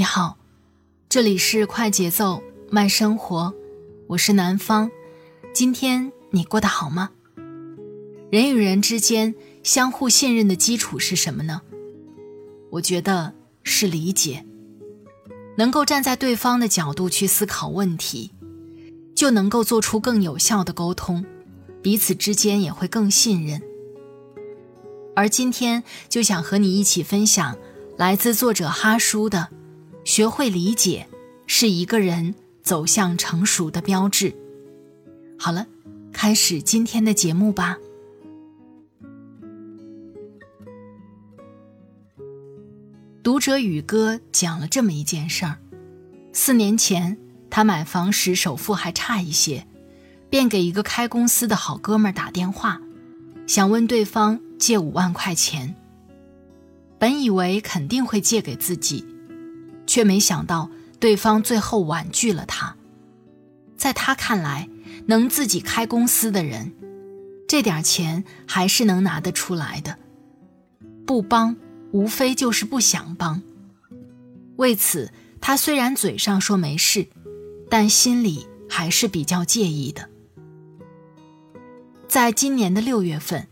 你好，这里是快节奏慢生活，我是南方。今天你过得好吗？人与人之间相互信任的基础是什么呢？我觉得是理解。能够站在对方的角度去思考问题，就能够做出更有效的沟通，彼此之间也会更信任。而今天就想和你一起分享来自作者哈叔的：“学会理解是一个人走向成熟的标志。”好了，开始今天的节目吧。读者宇哥讲了这么一件事儿：四年前，他买房时首付还差一些，便给一个开公司的好哥们儿打电话，想问对方借五万块钱。本以为肯定会借给自己，却没想到对方最后婉拒了他。在他看来，能自己开公司的人，这点钱还是能拿得出来的，不帮。无非就是不想帮。为此，他虽然嘴上说没事，但心里还是比较介意的。在今年的六月份，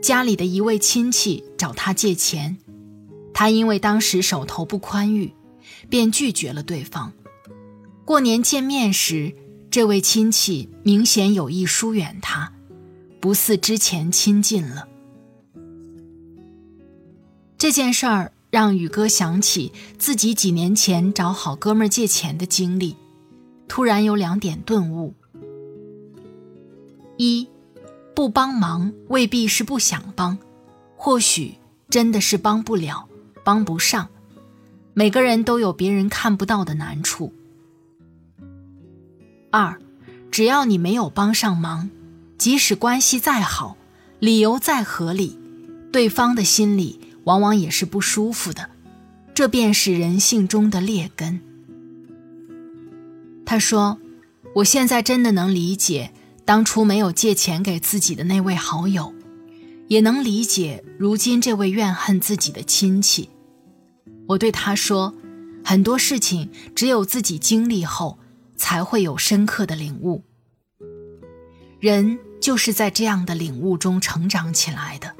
家里的一位亲戚找他借钱，他因为当时手头不宽裕，便拒绝了对方。过年见面时，这位亲戚明显有意疏远他，不似之前亲近了。这件事儿让宇哥想起自己几年前找好哥们借钱的经历，突然有两点顿悟：一，不帮忙未必是不想帮，或许真的是帮不了、帮不上。每个人都有别人看不到的难处。二，只要你没有帮上忙，即使关系再好，理由再合理，对方的心里。往往也是不舒服的，这便是人性中的劣根。他说：“我现在真的能理解当初没有借钱给自己的那位好友，也能理解如今这位怨恨自己的亲戚。”我对他说：“很多事情只有自己经历后，才会有深刻的领悟。人就是在这样的领悟中成长起来的。”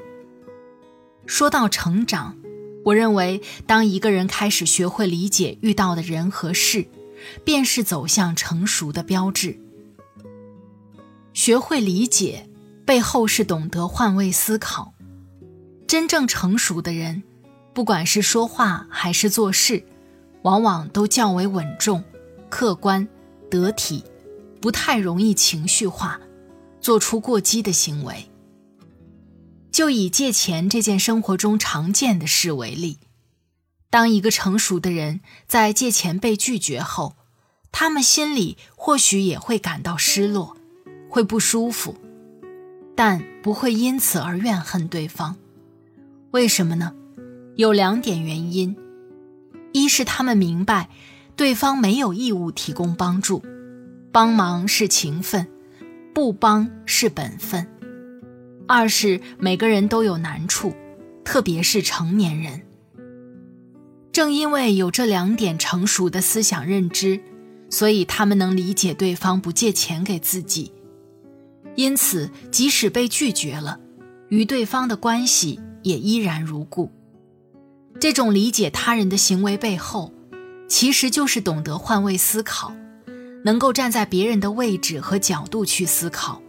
说到成长，我认为，当一个人开始学会理解遇到的人和事，便是走向成熟的标志。学会理解背后是懂得换位思考。真正成熟的人，不管是说话还是做事，往往都较为稳重、客观、得体，不太容易情绪化，做出过激的行为。就以借钱这件生活中常见的事为例，当一个成熟的人在借钱被拒绝后，他们心里或许也会感到失落，会不舒服，但不会因此而怨恨对方。为什么呢？有两点原因：一是他们明白，对方没有义务提供帮助，帮忙是情分，不帮是本分。二是每个人都有难处，特别是成年人。正因为有这两点成熟的思想认知，所以他们能理解对方不借钱给自己，因此即使被拒绝了，与对方的关系也依然如故。这种理解他人的行为背后，其实就是懂得换位思考，能够站在别人的位置和角度去思考。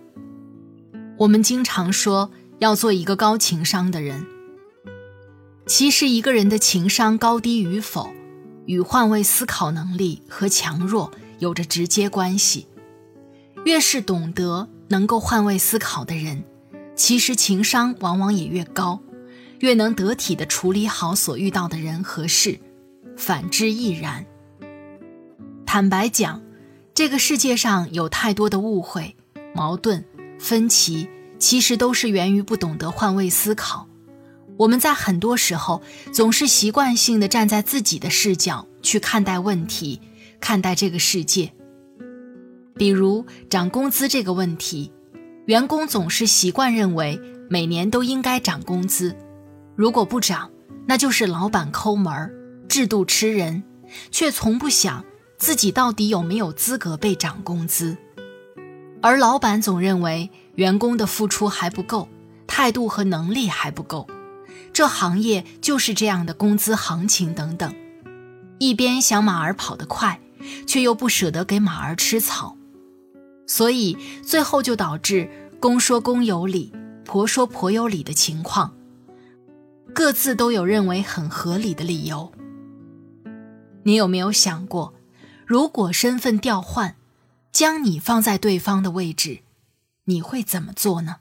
我们经常说要做一个高情商的人，其实一个人的情商高低与否，与换位思考能力和强弱有着直接关系。越是懂得能够换位思考的人，其实情商往往也越高，越能得体的处理好所遇到的人和事，反之亦然。坦白讲，这个世界上有太多的误会、矛盾、分歧，其实都是源于不懂得换位思考。我们在很多时候总是习惯性的站在自己的视角去看待问题，看待这个世界。比如涨工资这个问题。员工总是习惯认为每年都应该涨工资，如果不涨，那就是老板抠门儿、制度吃人，却从不想自己到底有没有资格被涨工资。而老板总认为员工的付出还不够，态度和能力还不够，这行业就是这样的工资行情等等，一边想马儿跑得快，却又不舍得给马儿吃草。所以最后就导致公说公有理，婆说婆有理的情况，各自都有认为很合理的理由。你有没有想过，如果身份调换，将你放在对方的位置，你会怎么做呢？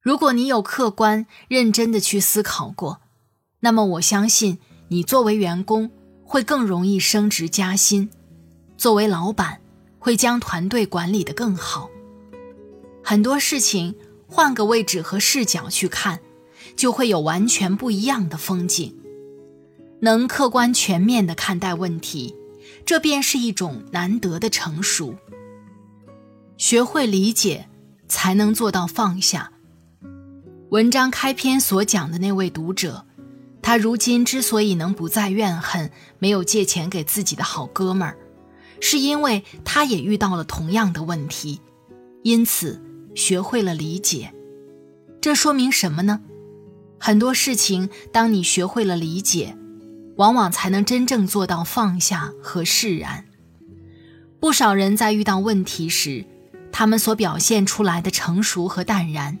如果你有客观认真的去思考过，那么我相信你作为员工会更容易升职加薪，作为老板。会将团队管理的更好。很多事情换个位置和视角去看，就会有完全不一样的风景。能客观全面的看待问题，这便是一种难得的成熟。学会理解，才能做到放下。文章开篇所讲的那位读者，他如今之所以能不再怨恨没有借钱给自己的好哥们儿。是因为他也遇到了同样的问题，因此学会了理解。这说明什么呢？很多事情，当你学会了理解，往往才能真正做到放下和释然。不少人在遇到问题时，他们所表现出来的成熟和淡然，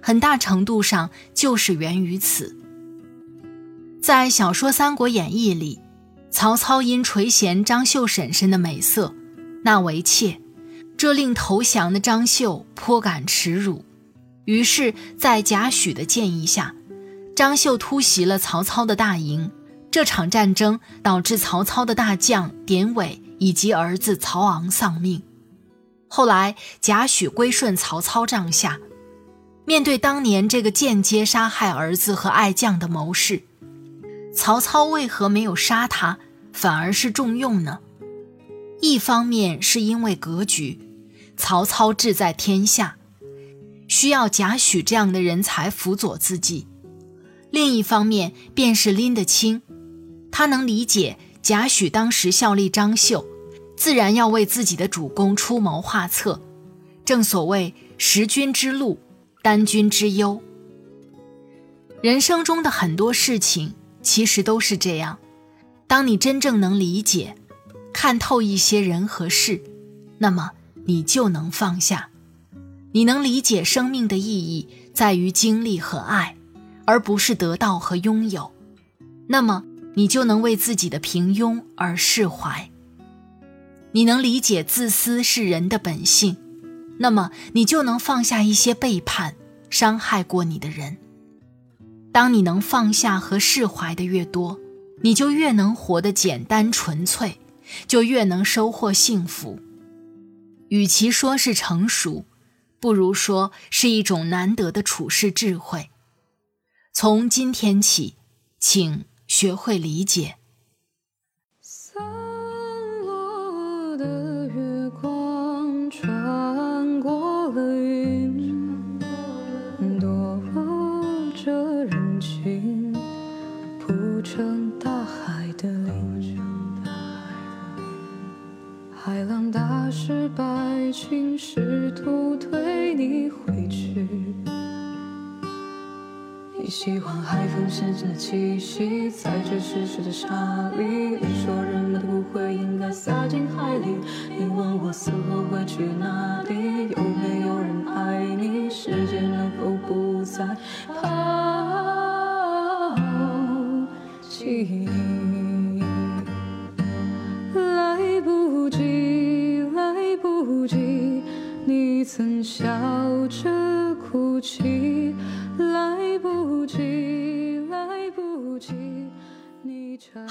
很大程度上就是源于此。在小说《三国演义》里。曹操因垂涎张绣婶婶的美色，纳为妾，这令投降的张绣颇感耻辱。于是，在贾诩的建议下，张绣突袭了曹操的大营。这场战争导致曹操的大将典韦以及儿子曹昂丧命。后来，贾诩归顺曹操帐下，面对当年这个间接杀害儿子和爱将的谋士。曹操为何没有杀他，反而是重用呢？一方面是因为格局，曹操志在天下，需要贾诩这样的人才辅佐自己；另一方面便是拎得清，他能理解贾诩当时效力张绣，自然要为自己的主公出谋划策。正所谓识君之路，担君之忧。人生中的很多事情。其实都是这样，当你真正能理解、看透一些人和事，那么你就能放下。你能理解生命的意义在于经历和爱，而不是得到和拥有，那么你就能为自己的平庸而释怀。你能理解自私是人的本性，那么你就能放下一些背叛、伤害过你的人。当你能放下和释怀的越多，你就越能活得简单纯粹，就越能收获幸福。与其说是成熟，不如说是一种难得的处世智慧。从今天起请学会理解。散落的月光穿过了云躲着人群铺成大海的鳞海浪打湿白裙试图推你。喜欢海风咸咸的气息，踩着湿湿的沙里，你说人们的骨灰应该撒进海里。你问我死后会去哪里，有没有人爱你，世界能否不再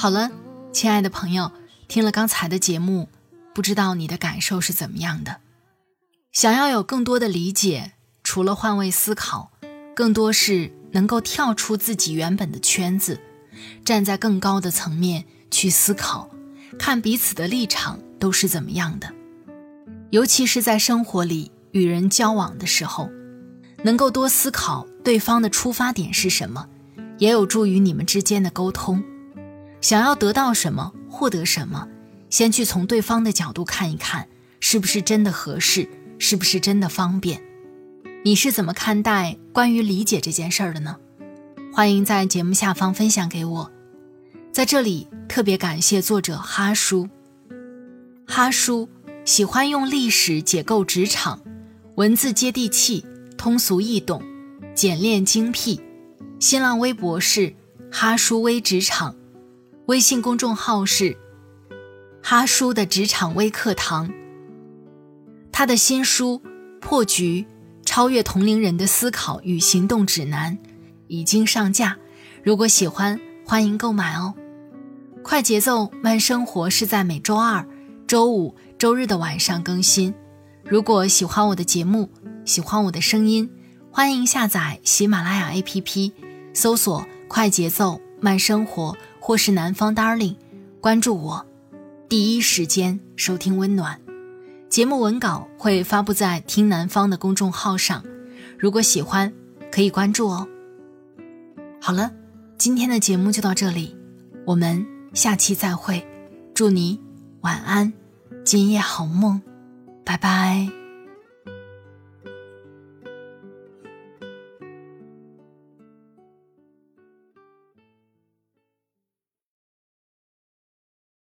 好了，亲爱的朋友，听了刚才的节目，不知道你的感受是怎么样的？想要有更多的理解，除了换位思考，更多是能够跳出自己原本的圈子，站在更高的层面去思考，看彼此的立场都是怎么样的。尤其是在生活里与人交往的时候，能够多思考对方的出发点是什么，也有助于你们之间的沟通。想要得到什么，获得什么，先去从对方的角度看一看，是不是真的合适，是不是真的方便。你是怎么看待关于理解这件事儿的呢？欢迎在节目下方分享给我。在这里特别感谢作者哈叔，哈叔。喜欢用历史解构职场，文字接地气、通俗易懂、简练精辟。新浪微博是哈叔微职场，微信公众号是哈叔的职场微课堂。他的新书《破局：超越同龄人的思考与行动指南》已经上架，如果喜欢，欢迎购买哦。快节奏慢生活是在每周二、周五。周日的晚上更新。如果喜欢我的节目，喜欢我的声音，欢迎下载喜马拉雅 APP，搜索“快节奏慢生活”或是“南方 Darling”，关注我，第一时间收听温暖。节目文稿会发布在“听南方”的公众号上，如果喜欢，可以关注哦。好了，今天的节目就到这里，我们下期再会，祝你晚安。今夜好梦，拜拜。